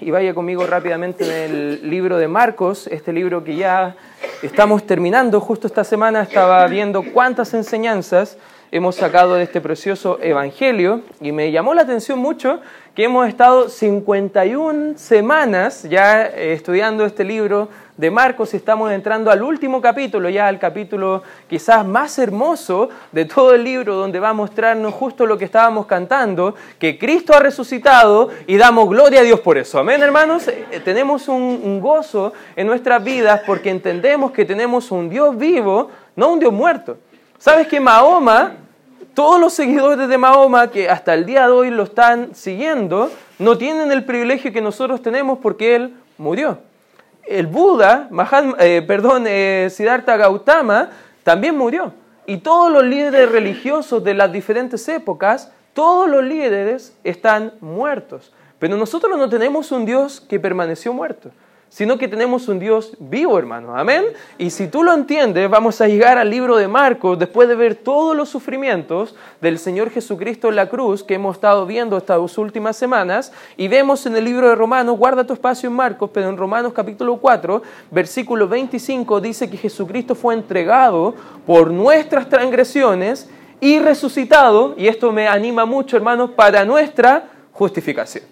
Y vaya conmigo rápidamente en el libro de Marcos, este libro que ya estamos terminando. Justo esta semana estaba viendo cuántas enseñanzas hemos sacado de este precioso Evangelio y me llamó la atención mucho que hemos estado 51 semanas ya eh, estudiando este libro de Marcos y estamos entrando al último capítulo, ya al capítulo quizás más hermoso de todo el libro, donde va a mostrarnos justo lo que estábamos cantando, que Cristo ha resucitado y damos gloria a Dios por eso. Amén, hermanos. Eh, tenemos un gozo en nuestras vidas porque entendemos que tenemos un Dios vivo, no un Dios muerto. ¿Sabes que Mahoma todos los seguidores de Mahoma que hasta el día de hoy lo están siguiendo no tienen el privilegio que nosotros tenemos porque él murió. El Buda, eh, perdón, eh, Siddhartha Gautama también murió. Y todos los líderes religiosos de las diferentes épocas, todos los líderes están muertos. Pero nosotros no tenemos un Dios que permaneció muerto sino que tenemos un Dios vivo, hermano. Amén. Y si tú lo entiendes, vamos a llegar al libro de Marcos después de ver todos los sufrimientos del Señor Jesucristo en la cruz que hemos estado viendo estas últimas semanas. Y vemos en el libro de Romanos, guarda tu espacio en Marcos, pero en Romanos capítulo 4, versículo 25 dice que Jesucristo fue entregado por nuestras transgresiones y resucitado, y esto me anima mucho, hermanos, para nuestra justificación.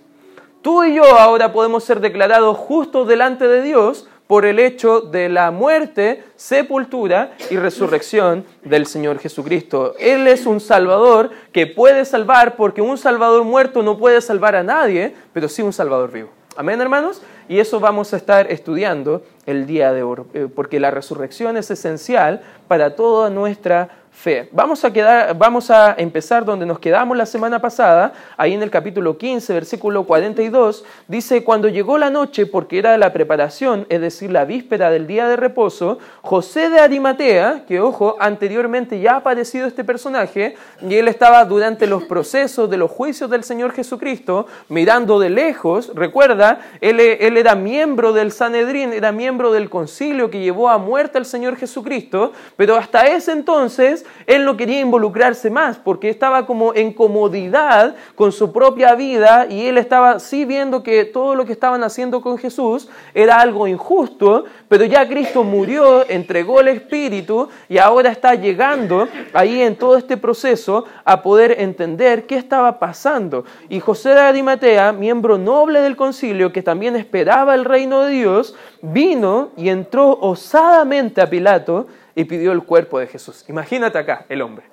Tú y yo ahora podemos ser declarados justos delante de Dios por el hecho de la muerte, sepultura y resurrección del Señor Jesucristo. Él es un Salvador que puede salvar porque un Salvador muerto no puede salvar a nadie, pero sí un Salvador vivo. Amén, hermanos. Y eso vamos a estar estudiando el día de hoy, eh, porque la resurrección es esencial para toda nuestra fe. Vamos a, quedar, vamos a empezar donde nos quedamos la semana pasada, ahí en el capítulo 15, versículo 42, dice, cuando llegó la noche, porque era la preparación, es decir, la víspera del día de reposo, José de Arimatea, que ojo, anteriormente ya ha aparecido este personaje, y él estaba durante los procesos de los juicios del Señor Jesucristo, mirando de lejos, recuerda, él, él era miembro del Sanedrín, era miembro del concilio que llevó a muerte al Señor Jesucristo, pero hasta ese entonces él no quería involucrarse más porque estaba como en comodidad con su propia vida y él estaba sí viendo que todo lo que estaban haciendo con Jesús era algo injusto, pero ya Cristo murió, entregó el Espíritu y ahora está llegando ahí en todo este proceso a poder entender qué estaba pasando. Y José de Arimatea, miembro noble del concilio que también esperaba el reino de Dios, vino y entró osadamente a Pilato y pidió el cuerpo de Jesús. Imagínate acá el hombre,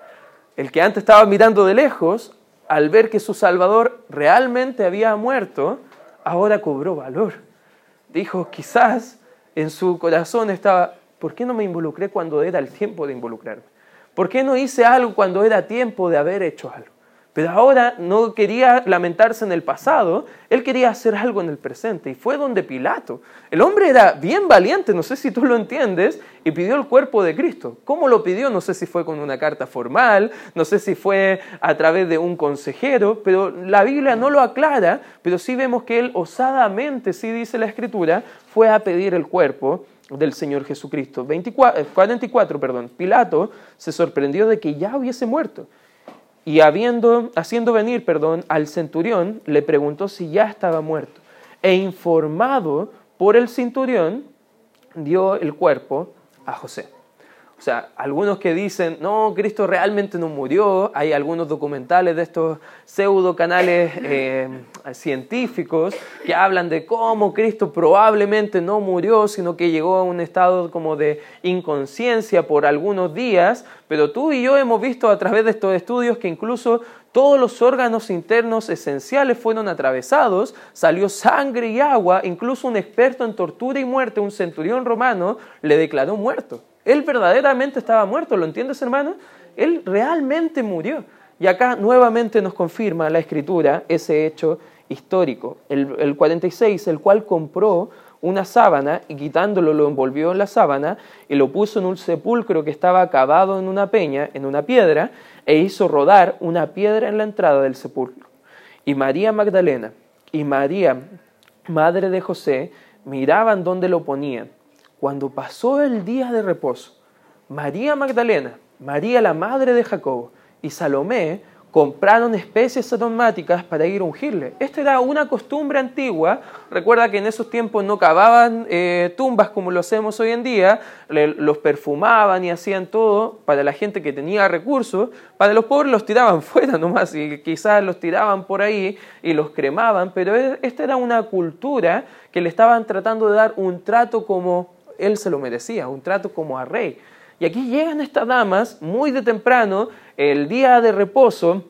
el que antes estaba mirando de lejos, al ver que su Salvador realmente había muerto, ahora cobró valor. Dijo, quizás en su corazón estaba, ¿por qué no me involucré cuando era el tiempo de involucrarme? ¿Por qué no hice algo cuando era tiempo de haber hecho algo? Pero ahora no quería lamentarse en el pasado, él quería hacer algo en el presente. Y fue donde Pilato. El hombre era bien valiente, no sé si tú lo entiendes, y pidió el cuerpo de Cristo. ¿Cómo lo pidió? No sé si fue con una carta formal, no sé si fue a través de un consejero, pero la Biblia no lo aclara, pero sí vemos que él osadamente, sí dice la Escritura, fue a pedir el cuerpo del Señor Jesucristo. 24, 44, perdón. Pilato se sorprendió de que ya hubiese muerto y habiendo, haciendo venir perdón, al centurión, le preguntó si ya estaba muerto. E informado por el centurión, dio el cuerpo a José. O sea, algunos que dicen, no, Cristo realmente no murió, hay algunos documentales de estos pseudo canales eh, científicos que hablan de cómo Cristo probablemente no murió, sino que llegó a un estado como de inconsciencia por algunos días, pero tú y yo hemos visto a través de estos estudios que incluso todos los órganos internos esenciales fueron atravesados, salió sangre y agua, incluso un experto en tortura y muerte, un centurión romano, le declaró muerto. Él verdaderamente estaba muerto, ¿lo entiendes hermano? Él realmente murió. Y acá nuevamente nos confirma la escritura ese hecho histórico. El, 46, el cual compró una sábana y quitándolo lo envolvió en la sábana y lo puso en un sepulcro que estaba cavado en una peña, en una piedra, e hizo rodar una piedra en la entrada del sepulcro. Y María Magdalena y María, madre de José, miraban dónde lo ponían. Cuando pasó el día de reposo, María Magdalena, María la madre de Jacobo y Salomé compraron especies aromáticas para ir a ungirle. Esta era una costumbre antigua. Recuerda que en esos tiempos no cavaban eh, tumbas como lo hacemos hoy en día, los perfumaban y hacían todo para la gente que tenía recursos. Para los pobres los tiraban fuera nomás y quizás los tiraban por ahí y los cremaban, pero e, esta era una cultura que le estaban tratando de dar un trato como él se lo merecía, un trato como a rey. Y aquí llegan estas damas muy de temprano, el día de reposo,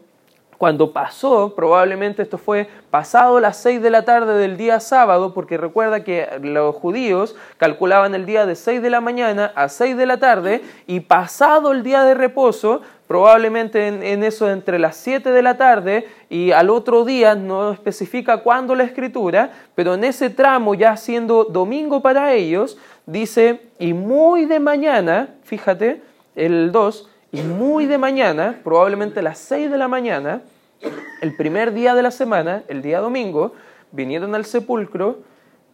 cuando pasó, probablemente esto fue pasado las seis de la tarde del día sábado, porque recuerda que los judíos calculaban el día de seis de la mañana a seis de la tarde, y pasado el día de reposo, probablemente en, eso entre las siete de la tarde y al otro día, no especifica cuándo la escritura, pero en ese tramo ya siendo domingo para ellos, dice, y muy de mañana, fíjate, el 2, y muy de mañana, probablemente las 6 de la mañana, el primer día de la semana, el día domingo, vinieron al sepulcro,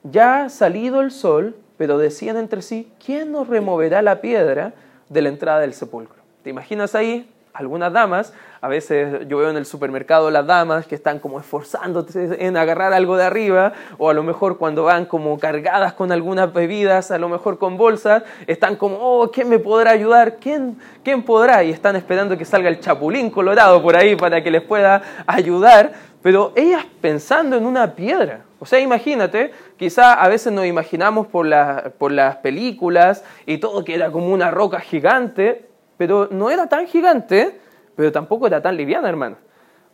ya salido el sol, pero decían entre sí, ¿quién nos removerá la piedra de la entrada del sepulcro? ¿Te imaginas ahí algunas damas, a veces yo veo en el supermercado las damas que están como esforzándose en agarrar algo de arriba, o a lo mejor cuando van como cargadas con algunas bebidas, a lo mejor con bolsas, están como, oh, ¿quién me podrá ayudar? ¿Quién, quién podrá? Y están esperando que salga el chapulín colorado por ahí para que les pueda ayudar, pero ellas pensando en una piedra. O sea, imagínate, quizá a veces nos imaginamos por, por las películas y todo que era como una roca gigante, pero no era tan gigante, pero tampoco era tan liviana, hermano.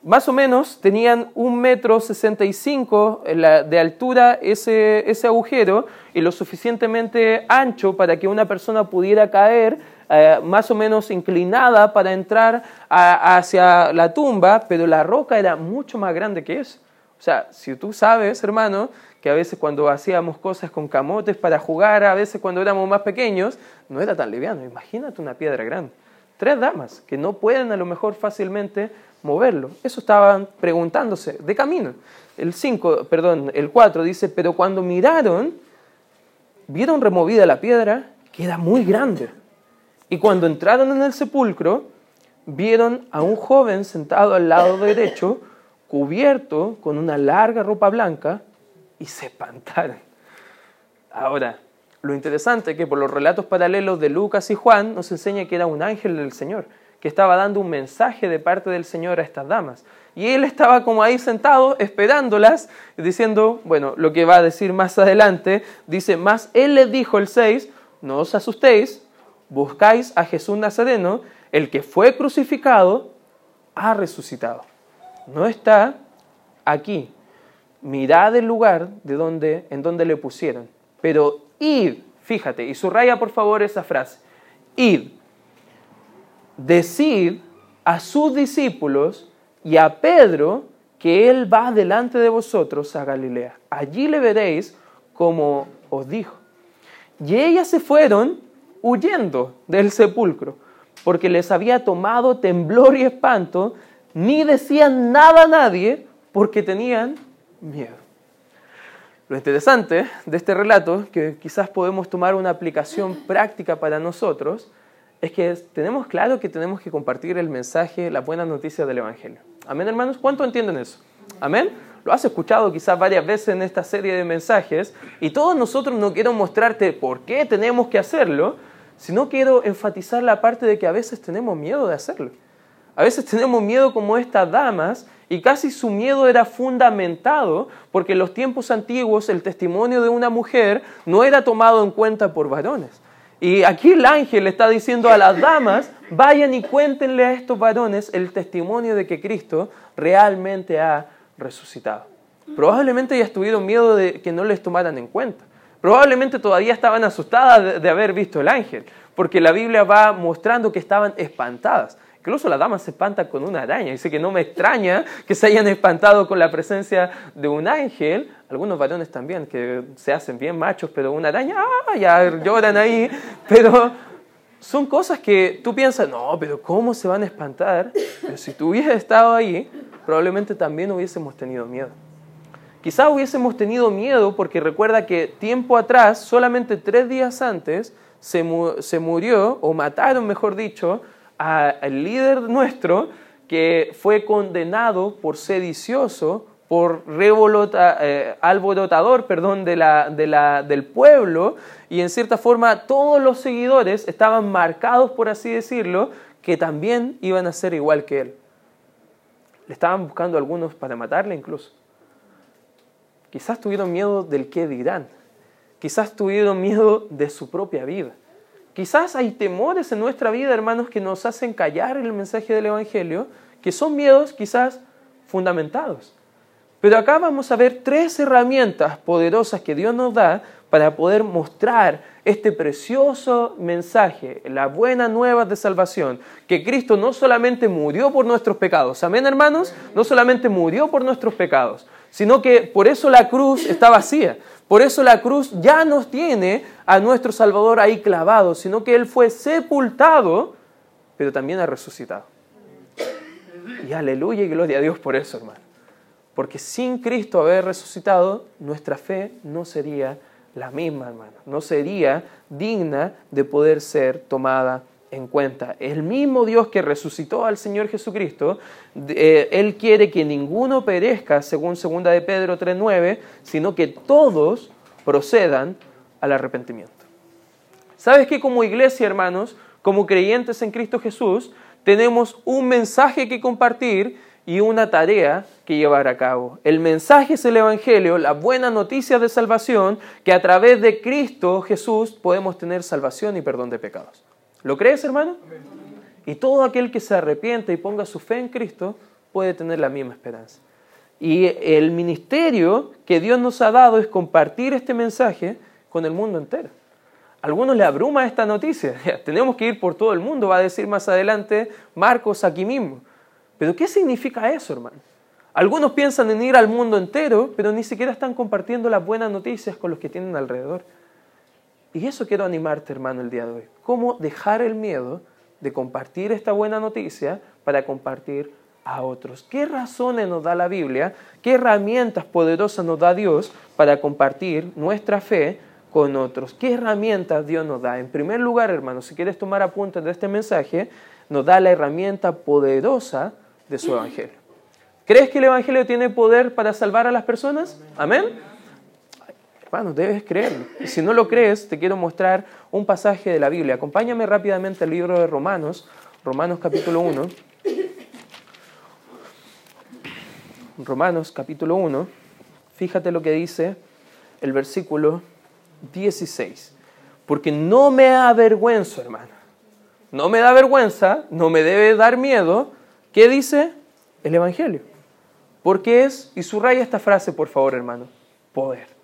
Más o menos tenían un metro sesenta y cinco de altura ese, ese agujero y lo suficientemente ancho para que una persona pudiera caer eh, más o menos inclinada para entrar hacia la tumba, pero la roca era mucho más grande que eso. O sea, si tú sabes, hermano, que a veces cuando hacíamos cosas con camotes para jugar, a veces cuando éramos más pequeños, no era tan liviano. Imagínate una piedra grande. Tres damas que no pueden a lo mejor fácilmente moverlo. Eso estaban preguntándose de camino. El 5, perdón, el 4 dice, pero cuando miraron, vieron removida la piedra, que era muy grande. Y cuando entraron en el sepulcro, vieron a un joven sentado al lado derecho, cubierto con una larga ropa blanca, y se espantaron. Ahora, lo interesante es que por los relatos paralelos de Lucas y Juan nos enseña que era un ángel del Señor, que estaba dando un mensaje de parte del Señor a estas damas. Y él estaba como ahí sentado esperándolas, diciendo, bueno, lo que va a decir más adelante, dice, más él les dijo el 6, no os asustéis, buscáis a Jesús Nazareno, el que fue crucificado, ha resucitado. No está aquí. Mirad el lugar de donde, en donde le pusieron. Pero id, fíjate, y subraya por favor esa frase. Id, decid a sus discípulos y a Pedro que él va delante de vosotros a Galilea. Allí le veréis como os dijo. Y ellas se fueron huyendo del sepulcro, porque les había tomado temblor y espanto, ni decían nada a nadie, porque tenían miedo. Lo interesante de este relato, que quizás podemos tomar una aplicación práctica para nosotros, es que tenemos claro que tenemos que compartir el mensaje, la buena noticia del Evangelio. Amén, hermanos. ¿Cuánto entienden eso? Amén. Lo has escuchado quizás varias veces en esta serie de mensajes y todos nosotros no quiero mostrarte por qué tenemos que hacerlo, sino quiero enfatizar la parte de que a veces tenemos miedo de hacerlo. A veces tenemos miedo como estas damas y casi su miedo era fundamentado porque en los tiempos antiguos el testimonio de una mujer no era tomado en cuenta por varones. Y aquí el ángel está diciendo a las damas, vayan y cuéntenle a estos varones el testimonio de que Cristo realmente ha resucitado. Probablemente ya tuvieron miedo de que no les tomaran en cuenta. Probablemente todavía estaban asustadas de, haber visto el ángel, porque la Biblia va mostrando que estaban espantadas. Incluso la dama se espanta con una araña. Dice que no me extraña que se hayan espantado con la presencia de un ángel. Algunos varones también, que se hacen bien machos, pero una araña, ¡ah! ya lloran ahí. Pero son cosas que tú piensas, no, pero ¿cómo se van a espantar? Si tú hubieses estado ahí, probablemente también hubiésemos tenido miedo. Quizá hubiésemos tenido miedo porque recuerda que tiempo atrás, solamente tres días antes, se murió, o mataron, mejor dicho, al líder nuestro, que fue condenado por sedicioso, por revolota, eh, alborotador perdón, de la, de la, del pueblo, y en cierta forma todos los seguidores estaban marcados, por así decirlo, que también iban a ser igual que él. Le estaban buscando algunos para matarle incluso. Quizás tuvieron miedo del qué dirán. Quizás tuvieron miedo de su propia vida. Quizás hay temores en nuestra vida, hermanos, que nos hacen callar el mensaje del Evangelio, que son miedos quizás fundamentados. Pero acá vamos a ver tres herramientas poderosas que Dios nos da para poder mostrar este precioso mensaje, la buena nueva de salvación, que Cristo no solamente murió por nuestros pecados, amén hermanos, no solamente murió por nuestros pecados, sino que por eso la cruz está vacía, por eso la cruz ya nos tiene a nuestro Salvador ahí clavado, sino que Él fue sepultado, pero también ha resucitado. Y aleluya y gloria a Dios por eso, hermano. Porque sin Cristo haber resucitado, nuestra fe no sería la misma, hermano. No sería digna de poder ser tomada en cuenta. El mismo Dios que resucitó al Señor Jesucristo, eh, Él quiere que ninguno perezca, según 2 de Pedro 3.9, sino que todos procedan al arrepentimiento. ¿Sabes que como iglesia, hermanos, como creyentes en Cristo Jesús, tenemos un mensaje que compartir y una tarea que llevar a cabo. El mensaje es el Evangelio, la buena noticia de salvación, que a través de Cristo Jesús podemos tener salvación y perdón de pecados. ¿Lo crees, hermano? Y todo aquel que se arrepiente y ponga su fe en Cristo puede tener la misma esperanza. Y el ministerio que Dios nos ha dado es compartir este mensaje con el mundo entero. A algunos le abruma esta noticia. Tenemos que ir por todo el mundo, va a decir más adelante Marcos aquí mismo. Pero ¿qué significa eso, hermano? Algunos piensan en ir al mundo entero, pero ni siquiera están compartiendo las buenas noticias con los que tienen alrededor. Y eso quiero animarte, hermano, el día de hoy. ¿Cómo dejar el miedo de compartir esta buena noticia para compartir a otros? ¿Qué razones nos da la Biblia? ¿Qué herramientas poderosas nos da Dios para compartir nuestra fe con otros? ¿Qué herramientas Dios nos da? En primer lugar, hermano, si quieres tomar apuntes de este mensaje, nos da la herramienta poderosa de su Evangelio. ¿Crees que el Evangelio tiene poder para salvar a las personas? Amén. Hermano, debes creerlo. Y si no lo crees, te quiero mostrar un pasaje de la Biblia. Acompáñame rápidamente al libro de Romanos, Romanos capítulo 1. Romanos capítulo 1. Fíjate lo que dice el versículo 16. Porque no me avergüenzo, hermano. No me da vergüenza, no me debe dar miedo ¿Qué dice el Evangelio? Porque es, y subraya esta frase por favor hermano, poder.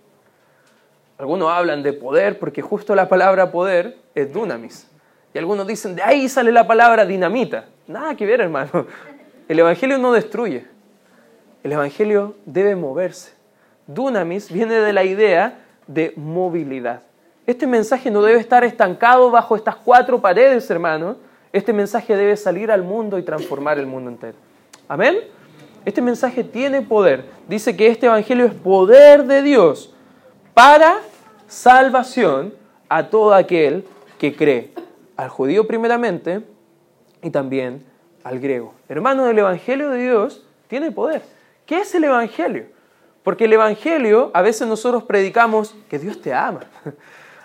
Algunos hablan de poder porque justo la palabra poder es dunamis. Y algunos dicen, de ahí sale la palabra dinamita. Nada que ver hermano. El Evangelio no destruye. El Evangelio debe moverse. Dunamis viene de la idea de movilidad. Este mensaje no debe estar estancado bajo estas cuatro paredes, hermano, este mensaje debe salir al mundo y transformar el mundo entero. Amén. Este mensaje tiene poder. Dice que este Evangelio es poder de Dios para salvación a todo aquel que cree. Al judío primeramente y también al griego. Hermano, el Evangelio de Dios tiene poder. ¿Qué es el Evangelio? Porque el Evangelio, a veces nosotros predicamos que Dios te ama.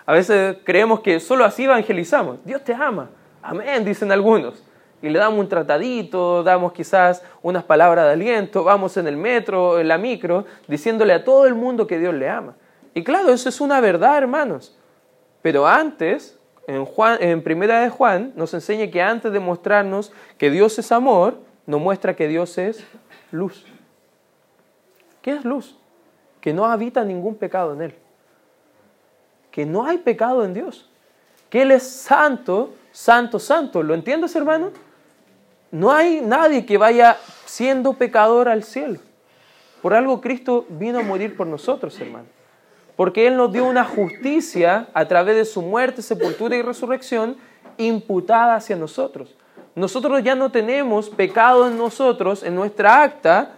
A veces creemos que solo así evangelizamos. Dios te ama. Amén, dicen algunos. Y le damos un tratadito, damos quizás unas palabras de aliento, vamos en el metro, en la micro, diciéndole a todo el mundo que Dios le ama. Y claro, eso es una verdad, hermanos. Pero antes, en, Juan, en Primera de Juan, nos enseña que antes de mostrarnos que Dios es amor, nos muestra que Dios es luz. ¿Qué es luz? Que no habita ningún pecado en Él. Que no hay pecado en Dios. Que Él es santo santo, santo. ¿Lo entiendes, hermano? No hay nadie que vaya siendo pecador al cielo. Por algo Cristo vino a morir por nosotros, hermano. Porque Él nos dio una justicia a través de su muerte, sepultura y resurrección imputada hacia nosotros. Nosotros ya no tenemos pecado en nosotros, en nuestra acta,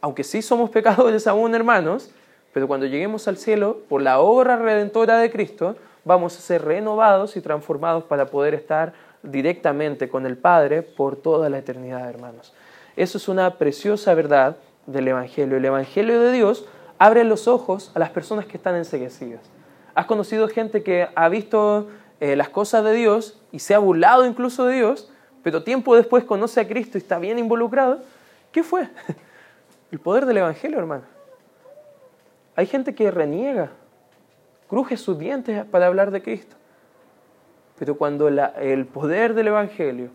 aunque sí somos pecadores aún, hermanos, pero cuando lleguemos al cielo, por la obra redentora de Cristo, vamos a ser renovados y transformados para poder estar directamente con el Padre por toda la eternidad, hermanos. Eso es una preciosa verdad del Evangelio. El Evangelio de Dios abre los ojos a las personas que están enseguecidas. ¿Has conocido gente que ha visto eh, las cosas de Dios y se ha burlado incluso de Dios, pero tiempo después conoce a Cristo y está bien involucrado? ¿Qué fue? El poder del Evangelio, hermano. Hay gente que reniega, cruje sus dientes para hablar de Cristo. Pero cuando el poder del Evangelio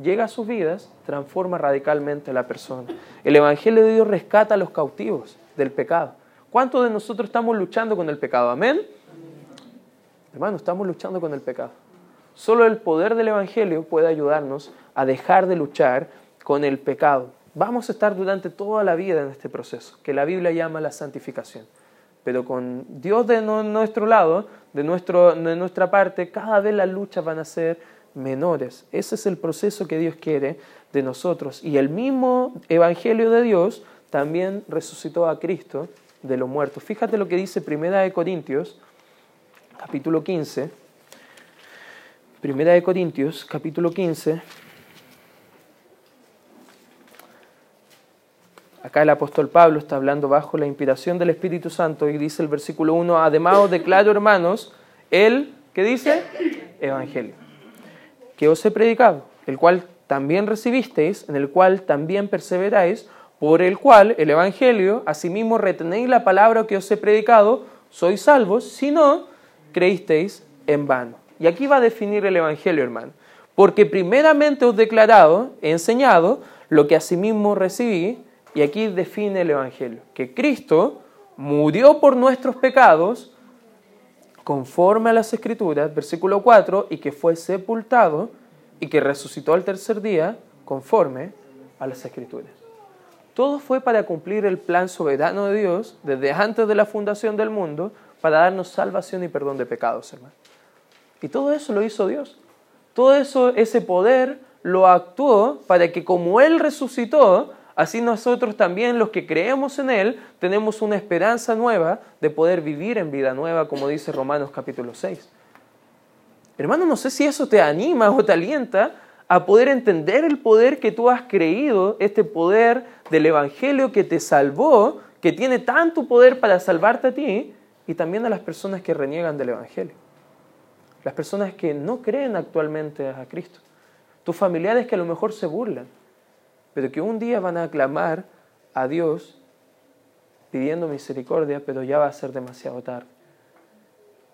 llega a sus vidas, transforma radicalmente a la persona. El Evangelio de Dios rescata a los cautivos del pecado. ¿Cuántos de nosotros estamos luchando con el pecado? Amén. Hermano, estamos luchando con el pecado. Solo el poder del Evangelio puede ayudarnos a dejar de luchar con el pecado. Vamos a estar durante toda la vida en este proceso, que la Biblia llama la santificación. Pero con Dios de nuestro lado, de, nuestro, de nuestra parte, cada vez las luchas van a ser menores. Ese es el proceso que Dios quiere de nosotros. Y el mismo Evangelio de Dios también resucitó a Cristo de los muertos. Fíjate lo que dice Primera de Corintios, capítulo 15. Primera de Corintios, capítulo 15. Acá el apóstol Pablo está hablando bajo la inspiración del Espíritu Santo y dice el versículo 1, además os declaro hermanos, el, ¿qué dice? Evangelio, que os he predicado, el cual también recibisteis, en el cual también perseveráis, por el cual el Evangelio, asimismo retenéis la palabra que os he predicado, sois salvos, si no, creísteis en vano. Y aquí va a definir el Evangelio, hermano. Porque primeramente os he declarado, he enseñado, lo que asimismo recibí, y aquí define el Evangelio, que Cristo murió por nuestros pecados, conforme a las Escrituras, versículo 4, y que fue sepultado y que resucitó al tercer día, conforme a las Escrituras. Todo fue para cumplir el plan soberano de Dios desde antes de la fundación del mundo, para darnos salvación y perdón de pecados, hermano. Y todo eso lo hizo Dios. Todo eso, ese poder lo actuó para que como Él resucitó, Así nosotros también, los que creemos en Él, tenemos una esperanza nueva de poder vivir en vida nueva, como dice Romanos capítulo 6. Hermano, no sé si eso te anima o te alienta a poder entender el poder que tú has creído, este poder del Evangelio que te salvó, que tiene tanto poder para salvarte a ti y también a las personas que reniegan del Evangelio. Las personas que no creen actualmente a Cristo. Tus familiares que a lo mejor se burlan pero que un día van a clamar a Dios pidiendo misericordia, pero ya va a ser demasiado tarde.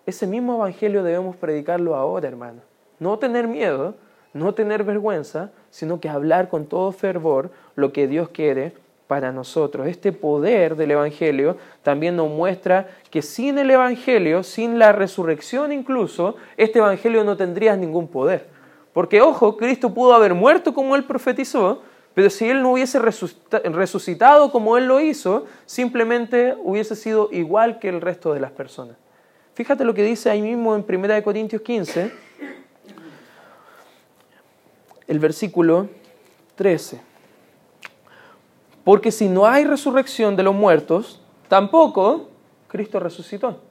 Ese mismo evangelio debemos predicarlo ahora, hermano. No tener miedo, no tener vergüenza, sino que hablar con todo fervor lo que Dios quiere para nosotros. Este poder del Evangelio también nos muestra que sin el Evangelio, sin la resurrección incluso, este Evangelio no tendría ningún poder. Porque, ojo, Cristo pudo haber muerto como él profetizó, pero si Él no hubiese resucitado como Él lo hizo, simplemente hubiese sido igual que el resto de las personas. Fíjate lo que dice ahí mismo en 1 Corintios 15, el versículo 13. Porque si no hay resurrección de los muertos, tampoco Cristo resucitó.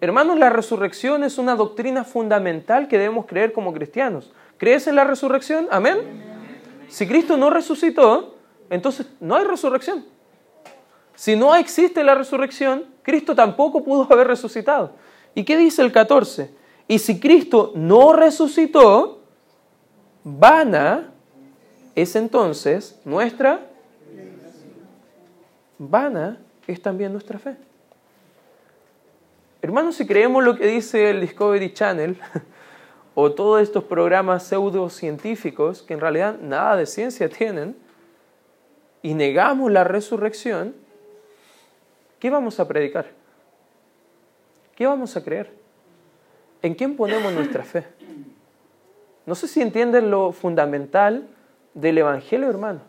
Hermanos, la resurrección es una doctrina fundamental que debemos creer como cristianos. ¿Crees en la resurrección? Amén. Si Cristo no resucitó, entonces no hay resurrección. Si no existe la resurrección, Cristo tampoco pudo haber resucitado. ¿Y qué dice el 14? Y si Cristo no resucitó, vana es entonces nuestra, vana es también nuestra fe. Hermanos, si creemos lo que dice el Discovery Channel, o todos estos programas pseudocientíficos que en realidad nada de ciencia tienen, y negamos la resurrección, ¿qué vamos a predicar? ¿Qué vamos a creer? ¿En quién ponemos nuestra fe? No sé si entienden lo fundamental del Evangelio, hermano.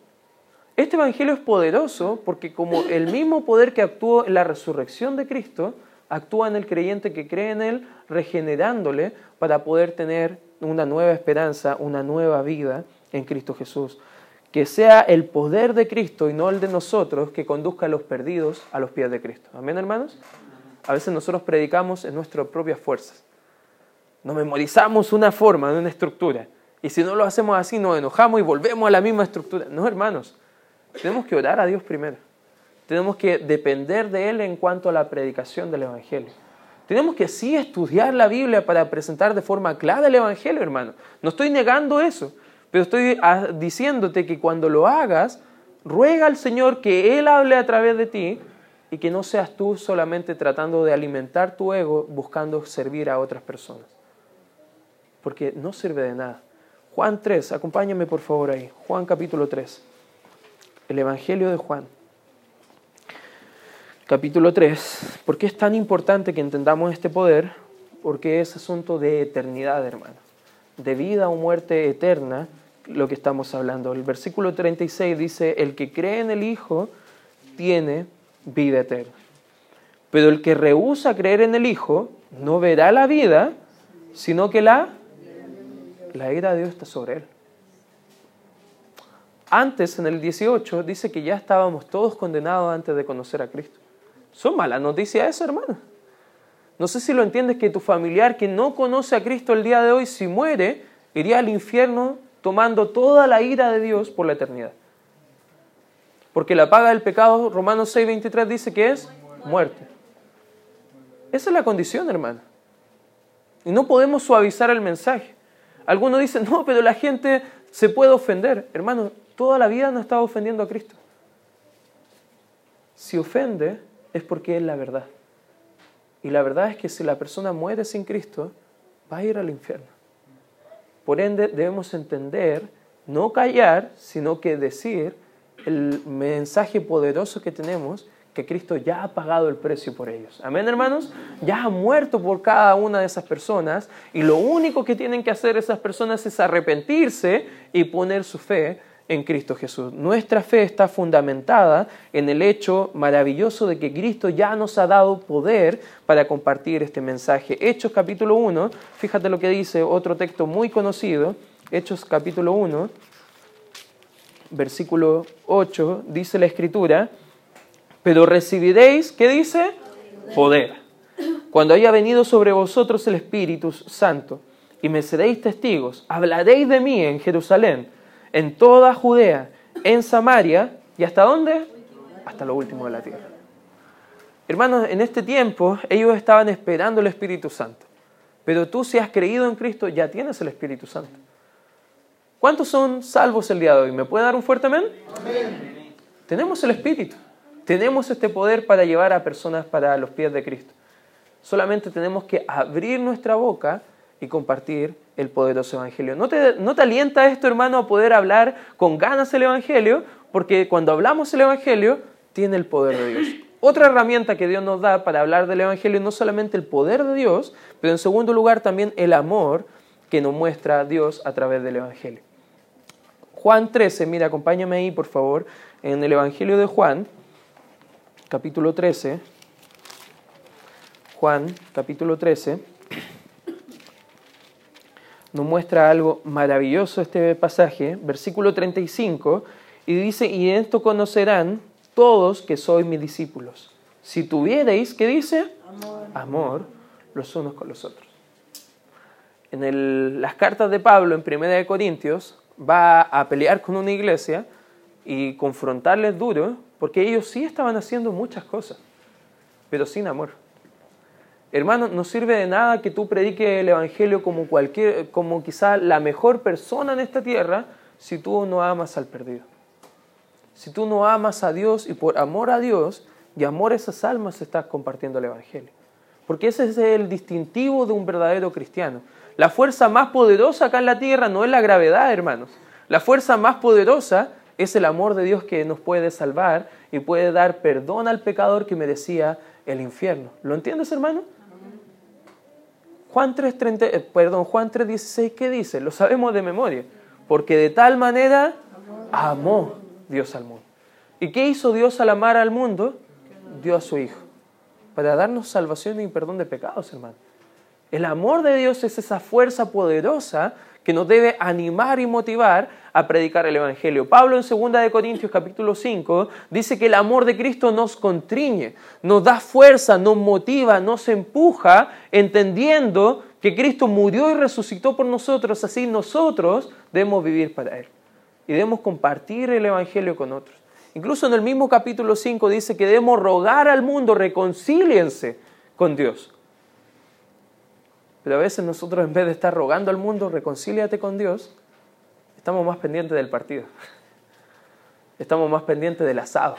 Este Evangelio es poderoso porque como el mismo poder que actuó en la resurrección de Cristo, actúa en el creyente que cree en Él, regenerándole para poder tener una nueva esperanza, una nueva vida en Cristo Jesús. Que sea el poder de Cristo y no el de nosotros que conduzca a los perdidos a los pies de Cristo. Amén, hermanos. A veces nosotros predicamos en nuestras propias fuerzas. Nos memorizamos una forma, una estructura. Y si no lo hacemos así, nos enojamos y volvemos a la misma estructura. No, hermanos. Tenemos que orar a Dios primero. Tenemos que depender de Él en cuanto a la predicación del Evangelio. Tenemos que sí estudiar la Biblia para presentar de forma clara el Evangelio, hermano. No estoy negando eso, pero estoy ah, diciéndote que cuando lo hagas, ruega al Señor que Él hable a través de ti y que no seas tú solamente tratando de alimentar tu ego buscando servir a otras personas. Porque no sirve de nada. Juan 3, acompáñame por favor ahí. Juan capítulo 3. El Evangelio de Juan capítulo 3. ¿Por qué es tan importante que entendamos este poder? Porque es asunto de eternidad, hermano. De vida o muerte eterna, lo que estamos hablando. El versículo 36 dice, el que cree en el Hijo tiene vida eterna. Pero el que rehúsa creer en el Hijo no verá la vida, sino que la, la ira de Dios está sobre él. Antes, en el 18, dice que ya estábamos todos condenados antes de conocer a Cristo. Son malas noticias eso, hermano. No sé si lo entiendes que tu familiar que no conoce a Cristo el día de hoy, si muere, iría al infierno tomando toda la ira de Dios por la eternidad. Porque la paga del pecado, Romanos 6:23 dice que es muerte. Esa es la condición, hermano. Y no podemos suavizar el mensaje. Algunos dicen, no, pero la gente se puede ofender. Hermano, toda la vida no estado ofendiendo a Cristo. Si ofende, es porque es la verdad. Y la verdad es que si la persona muere sin Cristo, va a ir al infierno. Por ende, debemos entender, no callar, sino que decir el mensaje poderoso que tenemos, que Cristo ya ha pagado el precio por ellos. Amén, hermanos. Ya ha muerto por cada una de esas personas y lo único que tienen que hacer esas personas es arrepentirse y poner su fe en Cristo Jesús. Nuestra fe está fundamentada en el hecho maravilloso de que Cristo ya nos ha dado poder para compartir este mensaje. Hechos capítulo 1, fíjate lo que dice otro texto muy conocido, Hechos capítulo 1, versículo 8, dice la escritura, pero recibiréis, ¿qué dice? Poder. Cuando haya venido sobre vosotros el Espíritu Santo y me seréis testigos, hablaréis de mí en Jerusalén en toda Judea, en Samaria y hasta dónde? Hasta lo último de la tierra. Hermanos, en este tiempo ellos estaban esperando el Espíritu Santo. Pero tú si has creído en Cristo ya tienes el Espíritu Santo. ¿Cuántos son salvos el día de hoy? ¿Me puede dar un fuerte amén? amén? Tenemos el Espíritu. Tenemos este poder para llevar a personas para los pies de Cristo. Solamente tenemos que abrir nuestra boca y compartir el poderoso Evangelio. ¿No te, ¿No te alienta esto, hermano, a poder hablar con ganas el Evangelio? Porque cuando hablamos el Evangelio, tiene el poder de Dios. Otra herramienta que Dios nos da para hablar del Evangelio no solamente el poder de Dios, pero en segundo lugar también el amor que nos muestra Dios a través del Evangelio. Juan 13, mira, acompáñame ahí por favor, en el Evangelio de Juan, capítulo 13. Juan, capítulo 13 nos muestra algo maravilloso este pasaje, versículo 35, y dice, y en esto conocerán todos que sois mis discípulos. Si tuvierais, ¿qué dice? Amor. Amor los unos con los otros. En las cartas de Pablo en Primera de Corintios va a pelear con una iglesia y confrontarles duro porque ellos sí estaban haciendo muchas cosas, pero sin amor. Hermano, no sirve de nada que tú prediques el Evangelio como, cualquier, como quizá la mejor persona en esta tierra si tú no amas al perdido. Si tú no amas a Dios y por amor a Dios y amor a esas almas estás compartiendo el Evangelio. Porque ese es el distintivo de un verdadero cristiano. La fuerza más poderosa acá en la tierra no es la gravedad, hermanos. La fuerza más poderosa es el amor de Dios que nos puede salvar y puede dar perdón al pecador que merecía el infierno. ¿Lo entiendes, hermano? Juan 3.16, eh, perdón, Juan 3.16, ¿qué dice? Lo sabemos de memoria. Porque de tal manera amó Dios al mundo. ¿Y qué hizo Dios al amar al mundo? Dio a su Hijo. Para darnos salvación y perdón de pecados, hermano. El amor de Dios es esa fuerza poderosa que nos debe animar y motivar a predicar el Evangelio. Pablo en 2 de Corintios capítulo 5 dice que el amor de Cristo nos contriñe, nos da fuerza, nos motiva, nos empuja, entendiendo que Cristo murió y resucitó por nosotros, así nosotros debemos vivir para Él. Y debemos compartir el Evangelio con otros. Incluso en el mismo capítulo 5 dice que debemos rogar al mundo, reconcíliense con Dios. Pero a veces nosotros en vez de estar rogando al mundo, reconcíliate con Dios, estamos más pendientes del partido. Estamos más pendientes del asado.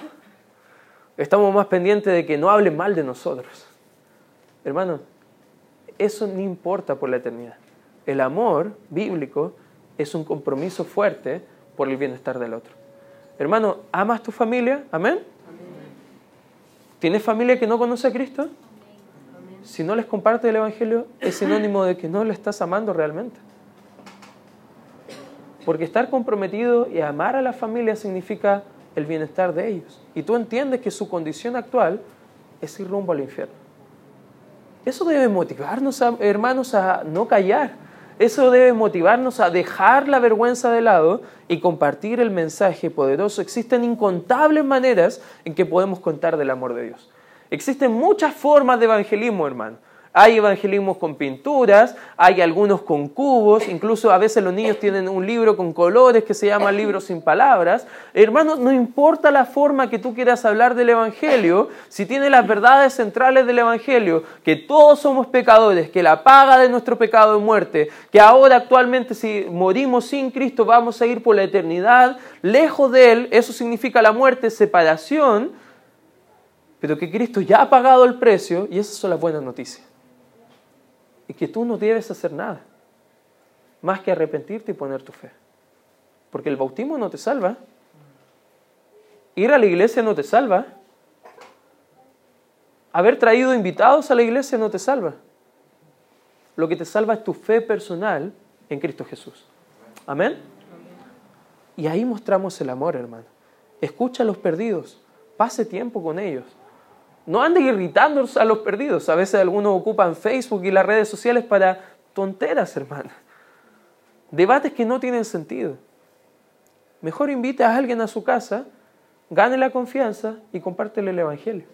Estamos más pendientes de que no hablen mal de nosotros. Hermano, eso no importa por la eternidad. El amor bíblico es un compromiso fuerte por el bienestar del otro. Hermano, ¿amas tu familia? ¿Amén? ¿Tienes familia que no conoce a Cristo? Si no les comparte el Evangelio, es sinónimo de que no le estás amando realmente. Porque estar comprometido y amar a la familia significa el bienestar de ellos. Y tú entiendes que su condición actual es ir rumbo al infierno. Eso debe motivarnos, hermanos, a no callar eso debe motivarnos a dejar la vergüenza de lado y compartir el mensaje poderoso. Existen incontables maneras en que podemos contar del amor de Dios. Existen muchas formas de evangelismo, hermano. Hay evangelismos con pinturas, hay algunos con cubos, incluso a veces los niños tienen un libro con colores que se llama libro sin palabras. Hermano, no importa la forma que tú quieras hablar del Evangelio, si tiene las verdades centrales del Evangelio, que todos somos pecadores, que la paga de nuestro pecado es muerte, que ahora actualmente si morimos sin Cristo vamos a ir por la eternidad lejos de Él, eso significa la muerte, separación, pero que Cristo ya ha pagado el precio y esas son las buenas noticias y que tú no debes hacer nada más que arrepentirte y poner tu fe. Porque el bautismo no te salva. Ir a la iglesia no te salva. Haber traído invitados a la iglesia no te salva. Lo que te salva es tu fe personal en Cristo Jesús. Amén. Y ahí mostramos el amor, hermano. Escucha a los perdidos. Pase tiempo con ellos. No anden irritando a los perdidos. A veces algunos ocupan Facebook y las redes sociales para tonteras, hermano. Debates que no tienen sentido. Mejor invite a alguien a su casa, gane la confianza y compártele el Evangelio.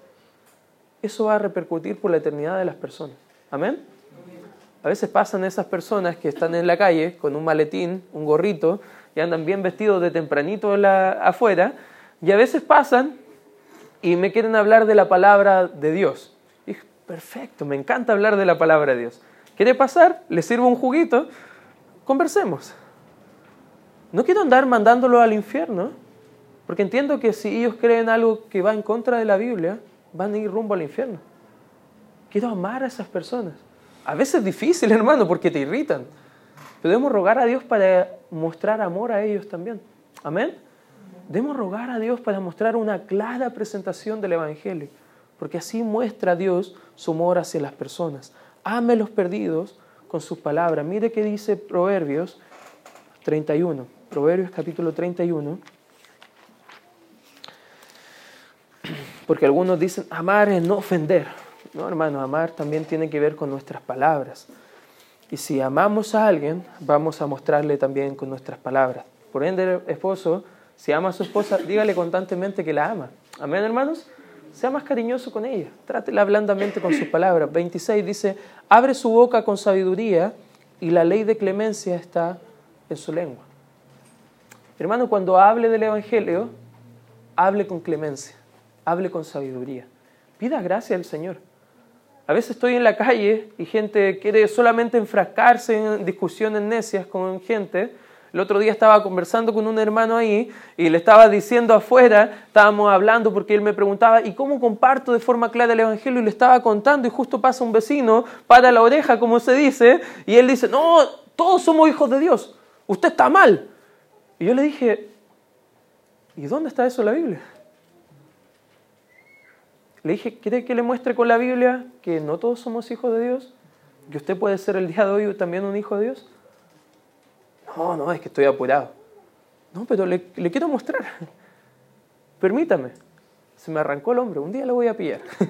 Eso va a repercutir por la eternidad de las personas. Amén. A veces pasan esas personas que están en la calle con un maletín, un gorrito, y andan bien vestidos de tempranito afuera, y a veces pasan y me quieren hablar de la palabra de Dios. dije, perfecto, me encanta hablar de la palabra de Dios. ¿Quiere pasar? ¿Le sirvo un juguito? Conversemos. No quiero andar mandándolo al infierno, porque entiendo que si ellos creen algo que va en contra de la Biblia, van a ir rumbo al infierno. Quiero amar a esas personas. A veces es difícil, hermano, porque te irritan. Pero debemos rogar a Dios para mostrar amor a ellos también. Amén. Debemos rogar a Dios para mostrar una clara presentación del Evangelio, porque así muestra Dios su amor hacia las personas. Ame a los perdidos con sus palabras. Mire qué dice Proverbios 31, Proverbios capítulo 31. Porque algunos dicen, amar es no ofender. No, hermano, amar también tiene que ver con nuestras palabras. Y si amamos a alguien, vamos a mostrarle también con nuestras palabras. Por ende, esposo, si ama a su esposa, dígale constantemente que la ama. Amén, hermanos. Sea más cariñoso con ella. Trátela blandamente con sus palabras. 26 dice, abre su boca con sabiduría y la ley de clemencia está en su lengua. Hermano, cuando hable del Evangelio, hable con clemencia, hable con sabiduría. Pida gracia al Señor. A veces estoy en la calle y gente quiere solamente enfrascarse en discusiones necias con gente el otro día estaba conversando con un hermano ahí y le estaba diciendo afuera, estábamos hablando porque él me preguntaba, ¿y cómo comparto de forma clara el Evangelio? Y le estaba contando y justo pasa un vecino, para la oreja, como se dice, y él dice, no, todos somos hijos de Dios, usted está mal. Y yo le dije, ¿y dónde está eso en la Biblia? Le dije, ¿quiere que le muestre con la Biblia que no todos somos hijos de Dios? ¿Que usted puede ser el día de hoy también un hijo de Dios? No, no, es que estoy apurado. No, pero le, quiero mostrar. Permítame. Se me arrancó el hombro. Un día lo voy a pillar.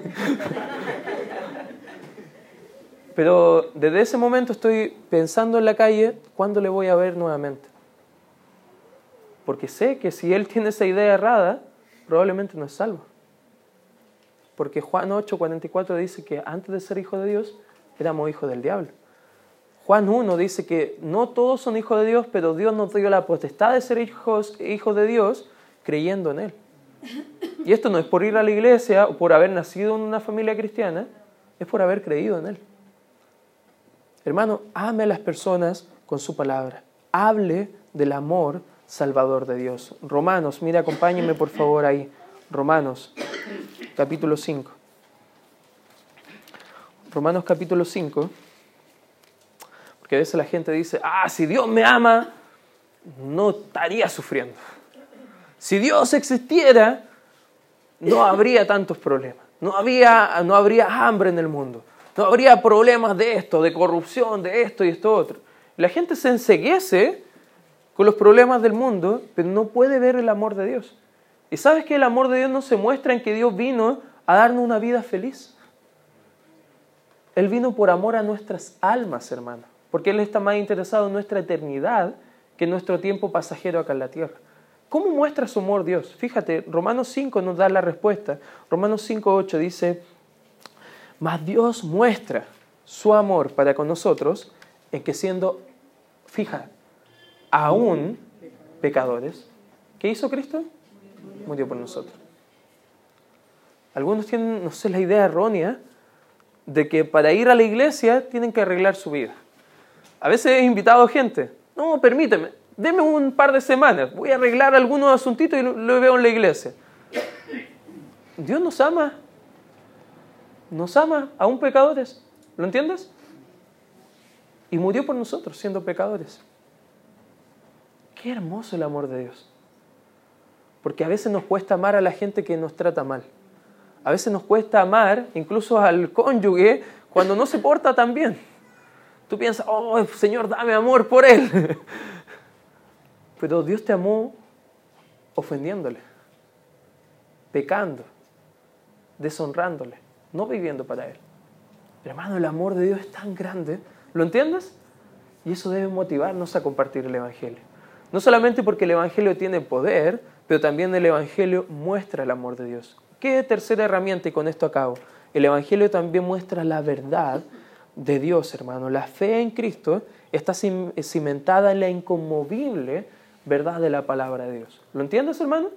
pero desde ese momento estoy pensando en la calle cuándo le voy a ver nuevamente. Porque sé que si él tiene esa idea errada, probablemente no es salvo. Porque Juan 8:44 dice que antes de ser hijo de Dios, éramos hijos del diablo. Juan 1 dice que no todos son hijos de Dios, pero Dios nos dio la potestad de ser hijos, hijos de Dios creyendo en Él. Y esto no es por ir a la iglesia o por haber nacido en una familia cristiana, es por haber creído en Él. Hermano, ame a las personas con su palabra. Hable del amor salvador de Dios. Romanos, mire, acompáñenme por favor ahí. Romanos, capítulo 5. Romanos capítulo 5. Porque a veces la gente dice, ah, si Dios me ama, no estaría sufriendo. Si Dios existiera, no habría tantos problemas. No, había, no habría hambre en el mundo. No habría problemas de esto, de corrupción, de esto y esto otro. La gente se enseguece con los problemas del mundo, pero no puede ver el amor de Dios. Y sabes que el amor de Dios no se muestra en que Dios vino a darnos una vida feliz. Él vino por amor a nuestras almas, hermano, porque Él está más interesado en nuestra eternidad que en nuestro tiempo pasajero acá en la tierra. ¿Cómo muestra su amor Dios? Fíjate, Romanos 5 nos da la respuesta. Romanos 5.8 dice, mas Dios muestra su amor para con nosotros en que siendo, fija, aún pecadores, ¿qué hizo Cristo? Murió por nosotros. Algunos tienen, no sé, la idea errónea de que para ir a la iglesia tienen que arreglar su vida. A veces he invitado gente, no, permíteme, deme un par de semanas, voy a arreglar algunos asuntitos y lo veo en la iglesia. Dios nos ama, nos ama aún pecadores, ¿lo entiendes? Y murió por nosotros siendo pecadores. Qué hermoso el amor de Dios. Porque a veces nos cuesta amar a la gente que nos trata mal. A veces nos cuesta amar incluso al cónyuge cuando no se porta tan bien. Tú piensas, oh Señor, dame amor por él. Pero Dios te amó ofendiéndole, pecando, deshonrándole, no viviendo para Él. hermano, el amor de Dios es tan grande, ¿lo entiendes? Y eso debe motivarnos a compartir el Evangelio. No solamente porque el Evangelio tiene poder, pero también el Evangelio muestra el amor de Dios. ¿Qué tercera herramienta? Y con esto acabo. El Evangelio también muestra la verdad de Dios, hermano. La fe en Cristo está cimentada en la inconmovible verdad de la palabra de Dios. ¿Lo entiendes, hermano?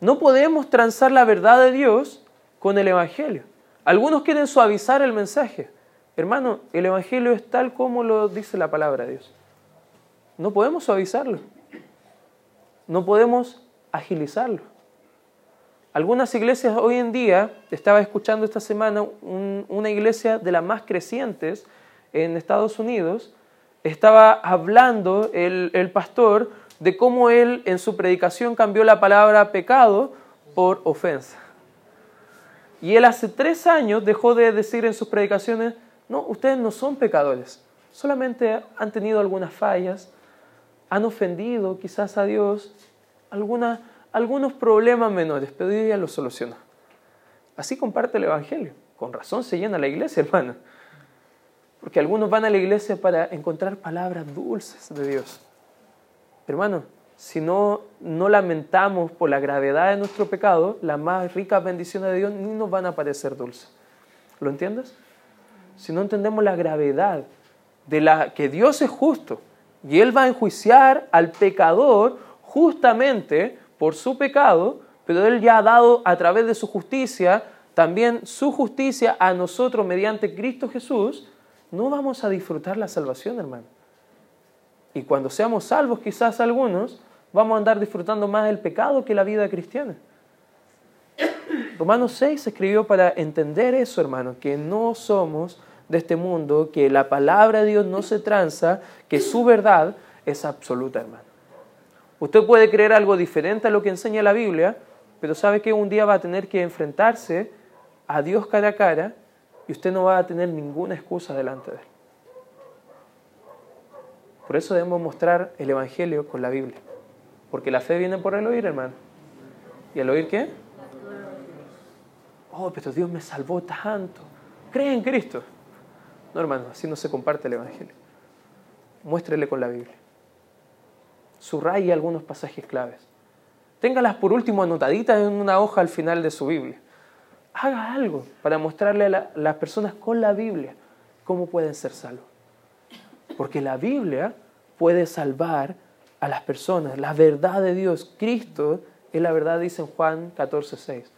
No podemos transar la verdad de Dios con el Evangelio. Algunos quieren suavizar el mensaje. Hermano, el Evangelio es tal como lo dice la palabra de Dios. No podemos suavizarlo. No podemos agilizarlo. Algunas iglesias hoy en día, estaba escuchando esta semana una iglesia de las más crecientes en Estados Unidos, estaba hablando el, pastor de cómo él en su predicación cambió la palabra pecado por ofensa. Y él hace tres años dejó de decir en sus predicaciones, no, ustedes no son pecadores, solamente han tenido algunas fallas, han ofendido quizás a Dios, algunos problemas menores, pero hoy día los soluciona. Así comparte el Evangelio. Con razón se llena la iglesia, hermano. Porque algunos van a la iglesia para encontrar palabras dulces de Dios. Hermano, si no, no lamentamos por la gravedad de nuestro pecado, las más ricas bendiciones de Dios ni nos van a parecer dulces. ¿Lo entiendes? Si no entendemos la gravedad de la que Dios es justo y Él va a enjuiciar al pecador justamente por su pecado, pero Él ya ha dado a través de su justicia también su justicia a nosotros mediante Cristo Jesús, no vamos a disfrutar la salvación, hermano. Y cuando seamos salvos, quizás algunos, vamos a andar disfrutando más del pecado que la vida cristiana. Romanos 6 escribió para entender eso, hermano, que no somos de este mundo, que la palabra de Dios no se tranza, que su verdad es absoluta, hermano. Usted puede creer algo diferente a lo que enseña la Biblia, pero sabe que un día va a tener que enfrentarse a Dios cara a cara y usted no va a tener ninguna excusa delante de él. Por eso debemos mostrar el Evangelio con la Biblia. Porque la fe viene por el oír, hermano. ¿Y el oír qué? Oh, pero Dios me salvó tanto. Cree en Cristo. No, hermano, así no se comparte el Evangelio. Muéstrele con la Biblia. Subraye algunos pasajes claves. Téngalas por último anotaditas en una hoja al final de su Biblia haga algo para mostrarle a, las personas con la Biblia cómo pueden ser salvos. Porque la Biblia puede salvar a las personas. La verdad de Dios, Cristo es la verdad, dice en Juan 14, 6.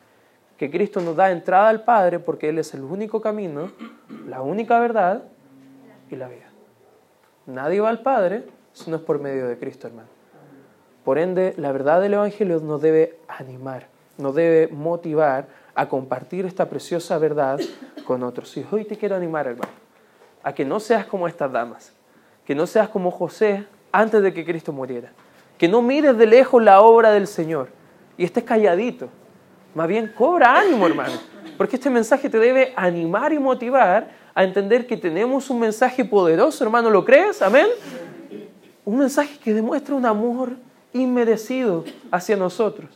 Que Cristo nos da entrada al Padre porque Él es el único camino, la única verdad y la vida. Nadie va al Padre si no es por medio de Cristo, hermano. Por ende, la verdad del Evangelio nos debe animar, nos debe motivar a compartir esta preciosa verdad con otros. Y hoy te quiero animar, hermano, a que no seas como estas damas, que no seas como José antes de que Cristo muriera, que no mires de lejos la obra del Señor y estés calladito. Más bien, cobra ánimo, hermano, porque este mensaje te debe animar y motivar a entender que tenemos un mensaje poderoso, hermano, ¿lo crees? Amén. Un mensaje que demuestra un amor inmerecido hacia nosotros.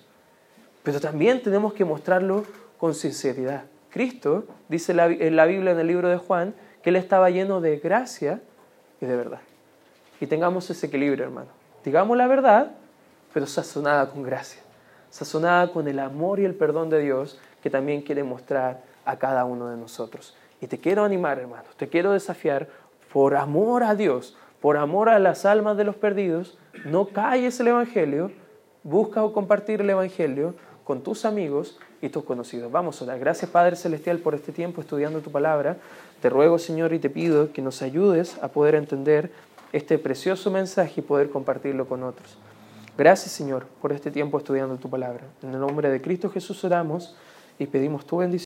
Pero también tenemos que mostrarlo con sinceridad. Cristo dice en la Biblia, en el libro de Juan, que Él estaba lleno de gracia y de verdad. Y tengamos ese equilibrio, hermano. Digamos la verdad, pero sazonada con gracia. Sazonada con el amor y el perdón de Dios que también quiere mostrar a cada uno de nosotros. Y te quiero animar, hermano, te quiero desafiar por amor a Dios, por amor a las almas de los perdidos, no calles el Evangelio, busca o compartir el Evangelio con tus amigos y tus conocidos. Vamos a orar. Gracias Padre Celestial por este tiempo estudiando tu palabra. Te ruego Señor y te pido que nos ayudes a poder entender este precioso mensaje y poder compartirlo con otros. Gracias Señor por este tiempo estudiando tu palabra. En el nombre de Cristo Jesús oramos y pedimos tu bendición.